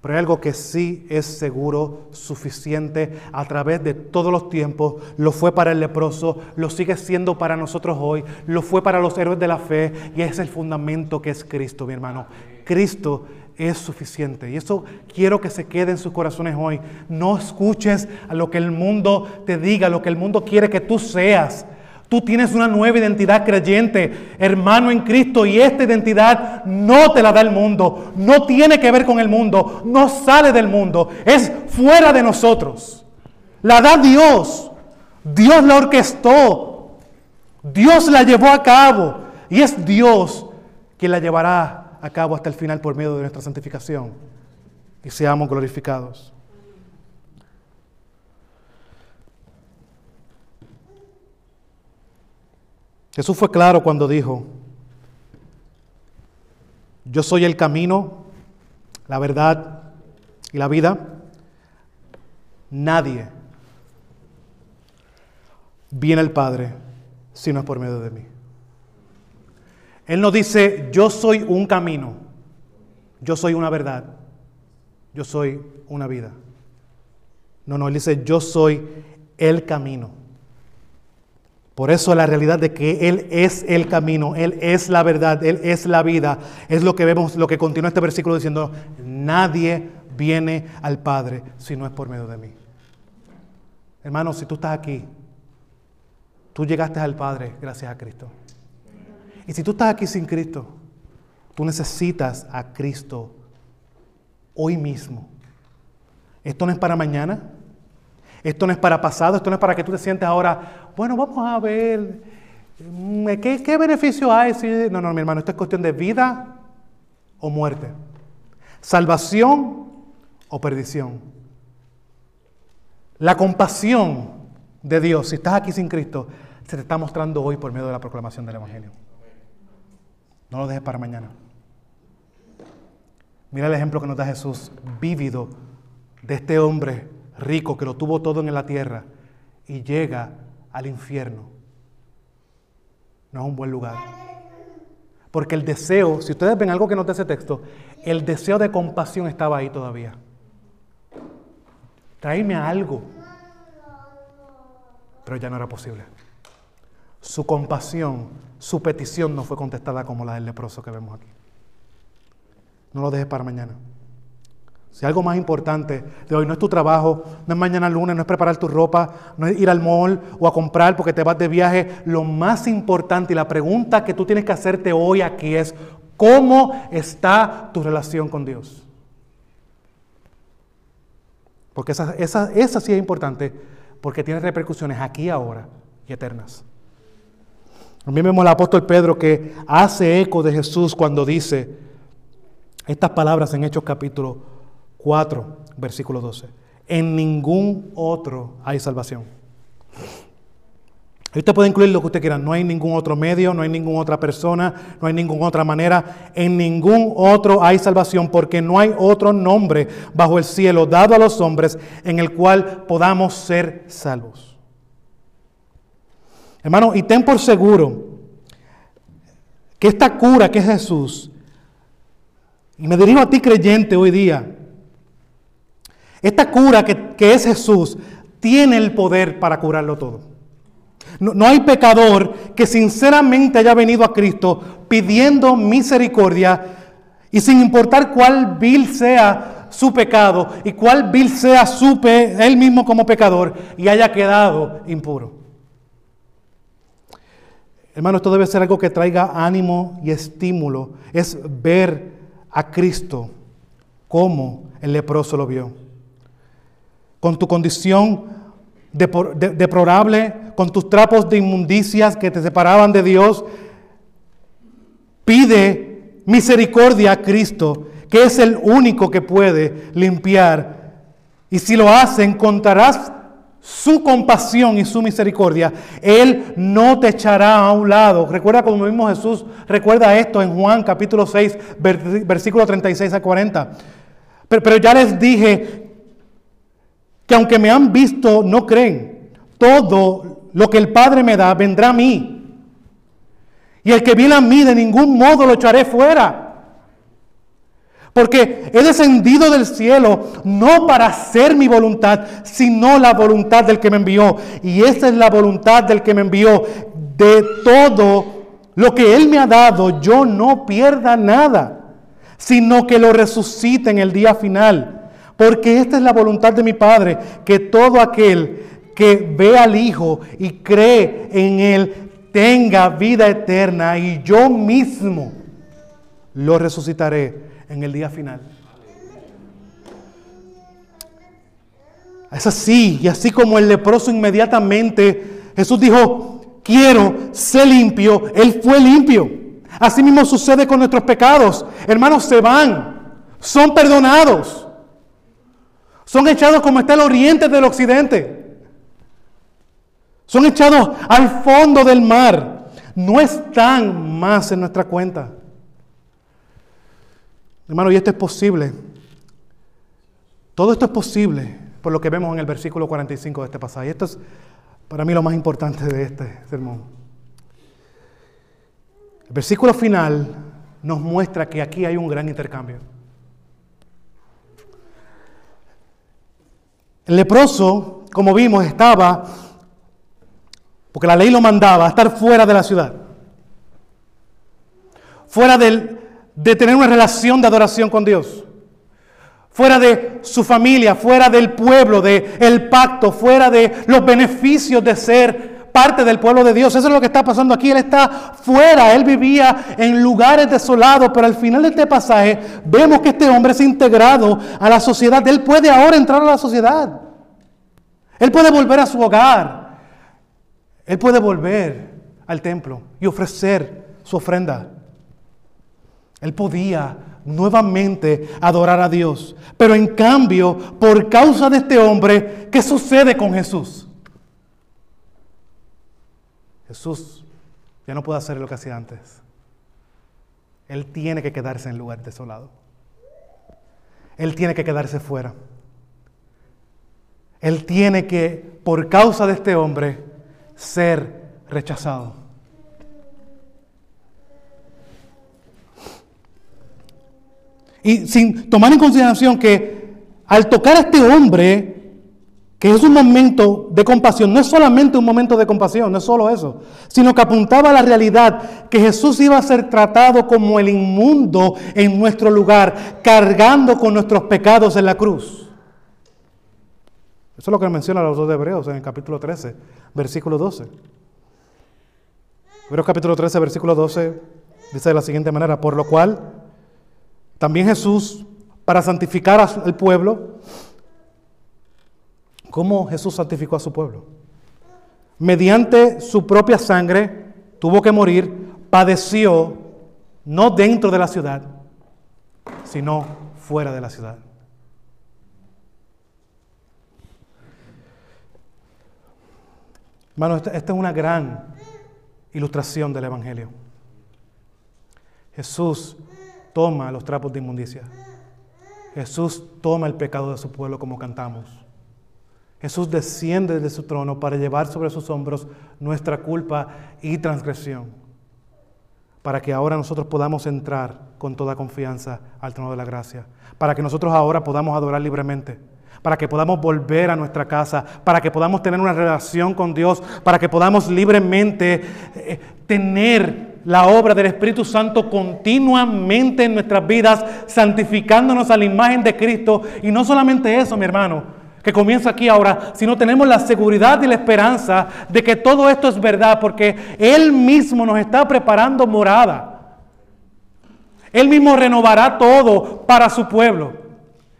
Pero hay algo que sí es seguro, suficiente a través de todos los tiempos. Lo fue para el leproso, lo sigue siendo para nosotros hoy, lo fue para los héroes de la fe y es el fundamento que es Cristo, mi hermano. Cristo es suficiente. Y eso quiero que se quede en sus corazones hoy. No escuches a lo que el mundo te diga, lo que el mundo quiere que tú seas. Tú tienes una nueva identidad creyente, hermano en Cristo, y esta identidad no te la da el mundo, no tiene que ver con el mundo, no sale del mundo, es fuera de nosotros. La da Dios, Dios la orquestó, Dios la llevó a cabo, y es Dios quien la llevará a cabo hasta el final por medio de nuestra santificación, y seamos glorificados. Jesús fue claro cuando dijo, yo soy el camino, la verdad y la vida. Nadie viene al Padre si no es por medio de mí. Él no dice, yo soy un camino, yo soy una verdad, yo soy una vida. No, no, él dice, yo soy el camino. Por eso la realidad de que Él es el camino, Él es la verdad, Él es la vida, es lo que vemos, lo que continúa este versículo diciendo, nadie viene al Padre si no es por medio de mí. Hermano, si tú estás aquí, tú llegaste al Padre gracias a Cristo. Y si tú estás aquí sin Cristo, tú necesitas a Cristo hoy mismo. Esto no es para mañana, esto no es para pasado, esto no es para que tú te sientes ahora, bueno, vamos a ver, mm, ¿qué, qué beneficio hay? No, no, mi hermano, esto es cuestión de vida o muerte, salvación o perdición. La compasión de Dios, si estás aquí sin Cristo, se te está mostrando hoy por medio de la proclamación del Evangelio. No lo dejes para mañana. Mira el ejemplo que nos da Jesús, vívido, de este hombre rico que lo tuvo todo en la tierra y llega al infierno. No es un buen lugar. Porque el deseo, si ustedes ven algo que nota ese texto, el deseo de compasión estaba ahí todavía. Tráeme algo. Pero ya no era posible. Su compasión, su petición no fue contestada como la del leproso que vemos aquí. No lo dejes para mañana. Si algo más importante de hoy no es tu trabajo, no es mañana lunes, no es preparar tu ropa, no es ir al mall o a comprar porque te vas de viaje. Lo más importante y la pregunta que tú tienes que hacerte hoy aquí es, ¿cómo está tu relación con Dios? Porque esa, esa, esa sí es importante porque tiene repercusiones aquí ahora y eternas. También vemos al apóstol Pedro que hace eco de Jesús cuando dice estas palabras en Hechos capítulo 4, versículo 12. En ningún otro hay salvación. Usted puede incluir lo que usted quiera. No hay ningún otro medio, no hay ninguna otra persona, no hay ninguna otra manera. En ningún otro hay salvación porque no hay otro nombre bajo el cielo dado a los hombres en el cual podamos ser salvos. Hermano, y ten por seguro que esta cura que es Jesús, y me dirijo a ti creyente hoy día, esta cura que, es Jesús tiene el poder para curarlo todo. No, hay pecador que sinceramente haya venido a Cristo pidiendo misericordia y sin importar cuál vil sea su pecado y cuál vil sea su él mismo como pecador y haya quedado impuro. Hermano, esto debe ser algo que traiga ánimo y estímulo. Es ver a Cristo como el leproso lo vio con tu condición deplorable, con tus trapos de inmundicias que te separaban de Dios, pide misericordia a Cristo, que es el único que puede limpiar. Y si lo hace, encontrarás su compasión y su misericordia. Él no te echará a un lado. Recuerda como mismo Jesús, recuerda esto en Juan capítulo 6, versículo 36 a 40. Pero, pero ya les dije que aunque me han visto, no creen. Todo lo que el Padre me da vendrá a mí. Y el que viene a mí de ningún modo lo echaré fuera. Porque he descendido del cielo no para hacer mi voluntad, sino la voluntad del que me envió. Y esa es la voluntad del que me envió. De todo lo que Él me ha dado, yo no pierda nada, sino que lo resucite en el día final. Porque esta es la voluntad de mi Padre, que todo aquel que ve al Hijo y cree en Él tenga vida eterna y yo mismo lo resucitaré en el día final. Es así, y así como el leproso inmediatamente, Jesús dijo, quiero ser limpio, Él fue limpio. Así mismo sucede con nuestros pecados. Hermanos, se van, son perdonados, son echados como está el oriente del occidente, son echados al fondo del mar, no están más en nuestra cuenta. Hermano, y esto es posible. Todo esto es posible por lo que vemos en el versículo 45 de este pasaje. Esto es para mí lo más importante de este sermón. El versículo final nos muestra que aquí hay un gran intercambio. El leproso, como vimos, estaba, porque la ley lo mandaba, a estar fuera de la ciudad, fuera de tener una relación de adoración con Dios. Fuera de su familia, fuera del pueblo, del el pacto, fuera de los beneficios de ser parte del pueblo de Dios. Eso es lo que está pasando aquí. Él está fuera, él vivía en lugares desolados, pero al final de este pasaje vemos que este hombre es integrado a la sociedad. Él puede ahora entrar a la sociedad. Él puede volver a su hogar. Él puede volver al templo y ofrecer su ofrenda. Él podía nuevamente adorar a Dios. Pero en cambio, por causa de este hombre, ¿qué sucede con Jesús? Jesús ya no puede hacer lo que hacía antes. Él tiene que quedarse en el lugar desolado. Él tiene que quedarse fuera. Él tiene que, por causa de este hombre, ser rechazado. Y sin tomar en consideración que al tocar a este hombre, que es un momento de compasión, no es solamente un momento de compasión, no es solo eso, sino que apuntaba a la realidad que Jesús iba a ser tratado como el inmundo en nuestro lugar, cargando con nuestros pecados en la cruz. Eso es lo que menciona los dos de Hebreos en el capítulo 13, versículo 12. Hebreos capítulo 13, versículo 12 dice de la siguiente manera, por lo cual también Jesús, para santificar al pueblo, ¿cómo Jesús santificó a su pueblo? Mediante su propia sangre tuvo que morir, padeció, no dentro de la ciudad, sino fuera de la ciudad. Hermano, esta, esta, es una gran ilustración del Evangelio. Jesús toma los trapos de inmundicia. Jesús toma el pecado de su pueblo como cantamos. Jesús desciende de su trono para llevar sobre sus hombros nuestra culpa y transgresión, para que ahora nosotros podamos entrar con toda confianza al trono de la gracia, para que nosotros ahora podamos adorar libremente, para que podamos volver a nuestra casa, para que podamos tener una relación con Dios, para que podamos libremente eh, tener la obra del Espíritu Santo continuamente en nuestras vidas, santificándonos a la imagen de Cristo. Y no solamente eso, mi hermano, que comienza aquí ahora, sino tenemos la seguridad y la esperanza de que todo esto es verdad, porque Él mismo nos está preparando morada. Él mismo renovará todo para su pueblo.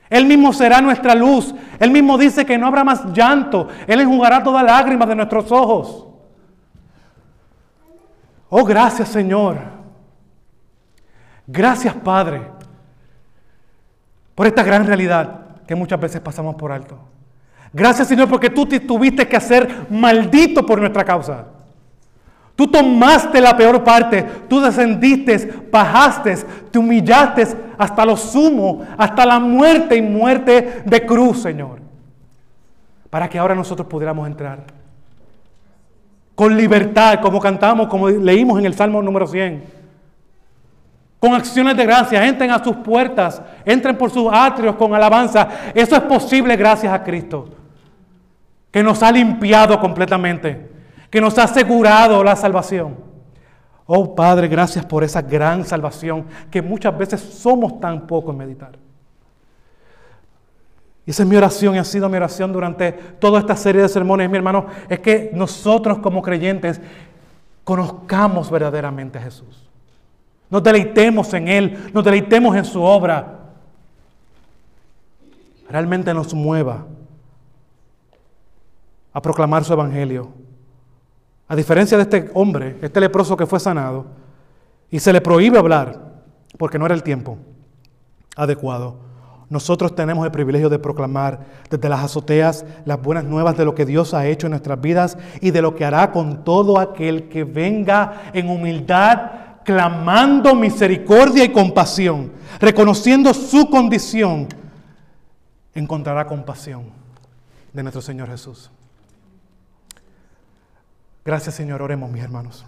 Él mismo será nuestra luz. Él mismo dice que no habrá más llanto. Él enjugará toda lágrima de nuestros ojos. Oh, gracias Señor. Gracias Padre por esta gran realidad que muchas veces pasamos por alto. Gracias Señor porque tú te tuviste que hacer maldito por nuestra causa. Tú tomaste la peor parte, tú descendiste, bajaste, te humillaste hasta lo sumo, hasta la muerte y muerte de cruz, Señor. Para que ahora nosotros pudiéramos entrar con libertad, como cantamos, como leímos en el Salmo número 100. Con acciones de gracia, entren a sus puertas, entren por sus atrios con alabanza. Eso es posible gracias a Cristo, que nos ha limpiado completamente, que nos ha asegurado la salvación. Oh Padre, gracias por esa gran salvación que muchas veces somos tan pocos en meditar. Y esa es mi oración y ha sido mi oración durante toda esta serie de sermones, mi hermano, es que nosotros como creyentes conozcamos verdaderamente a Jesús. Nos deleitemos en Él, nos deleitemos en su obra. Realmente nos mueva a proclamar su evangelio. A diferencia de este hombre, este leproso que fue sanado, y se le prohíbe hablar porque no era el tiempo adecuado nosotros tenemos el privilegio de proclamar desde las azoteas las buenas nuevas de lo que Dios ha hecho en nuestras vidas y de lo que hará con todo aquel que venga en humildad, clamando misericordia y compasión, reconociendo su condición, encontrará compasión de nuestro Señor Jesús. Gracias Señor, oremos mis hermanos.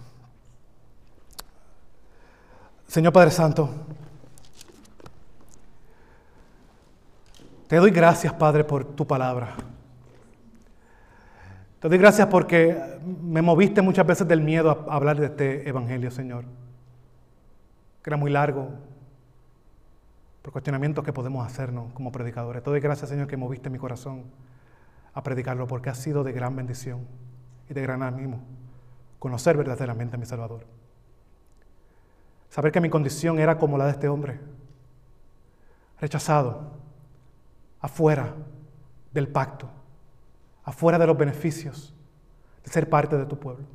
Señor Padre Santo, Te doy gracias, Padre, por tu palabra. Te doy gracias porque me moviste muchas veces del miedo a hablar de este evangelio, Señor. Que era muy largo, por cuestionamientos que podemos hacernos como predicadores. Te doy gracias, Señor, que moviste mi corazón a predicarlo porque ha sido de gran bendición y de gran ánimo conocer verdaderamente a mi Salvador. Saber que mi condición era como la de este hombre, rechazado, afuera del pacto, afuera de los beneficios de ser parte de tu pueblo.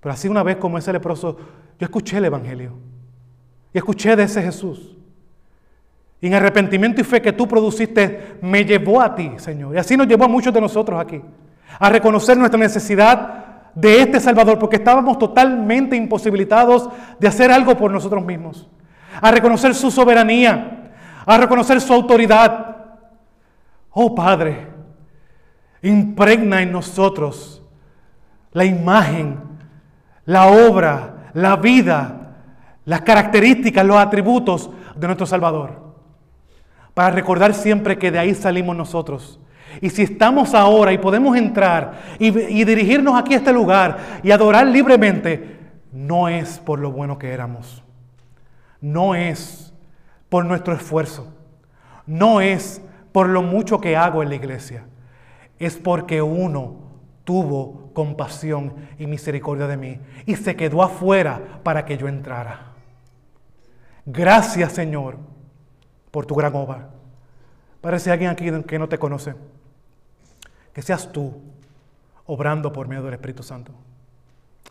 Pero así una vez como ese leproso, yo escuché el Evangelio y escuché de ese Jesús. Y en arrepentimiento y fe que tú produciste, me llevó a ti, Señor. Y así nos llevó a muchos de nosotros aquí, a reconocer nuestra necesidad de este Salvador, porque estábamos totalmente imposibilitados de hacer algo por nosotros mismos, a reconocer su soberanía, a reconocer su autoridad. Oh Padre, impregna en nosotros la imagen, la obra, la vida, las características, los atributos de nuestro Salvador. Para recordar siempre que de ahí salimos nosotros. Y si estamos ahora y podemos entrar y, dirigirnos aquí a este lugar y adorar libremente, no es por lo bueno que éramos. No es por nuestro esfuerzo. No es por lo mucho que hago en la iglesia. Es porque uno tuvo compasión y misericordia de mí y se quedó afuera para que yo entrara. Gracias Señor por tu gran obra. Parece alguien aquí que no te conoce. Que seas tú obrando por medio del Espíritu Santo,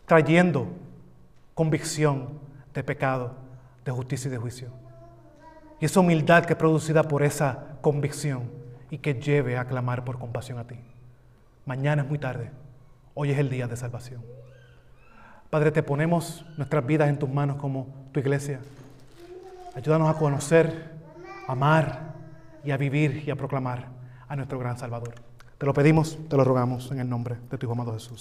trayendo convicción de pecado, de justicia y de juicio. Y esa humildad que es producida por esa convicción y que lleve a clamar por compasión a ti. Mañana es muy tarde. Hoy es el día de salvación. Padre, te ponemos nuestras vidas en tus manos como tu iglesia. Ayúdanos a conocer, amar y a vivir y a proclamar a nuestro gran Salvador. Te lo pedimos, te lo rogamos en el nombre de tu Hijo amado Jesús.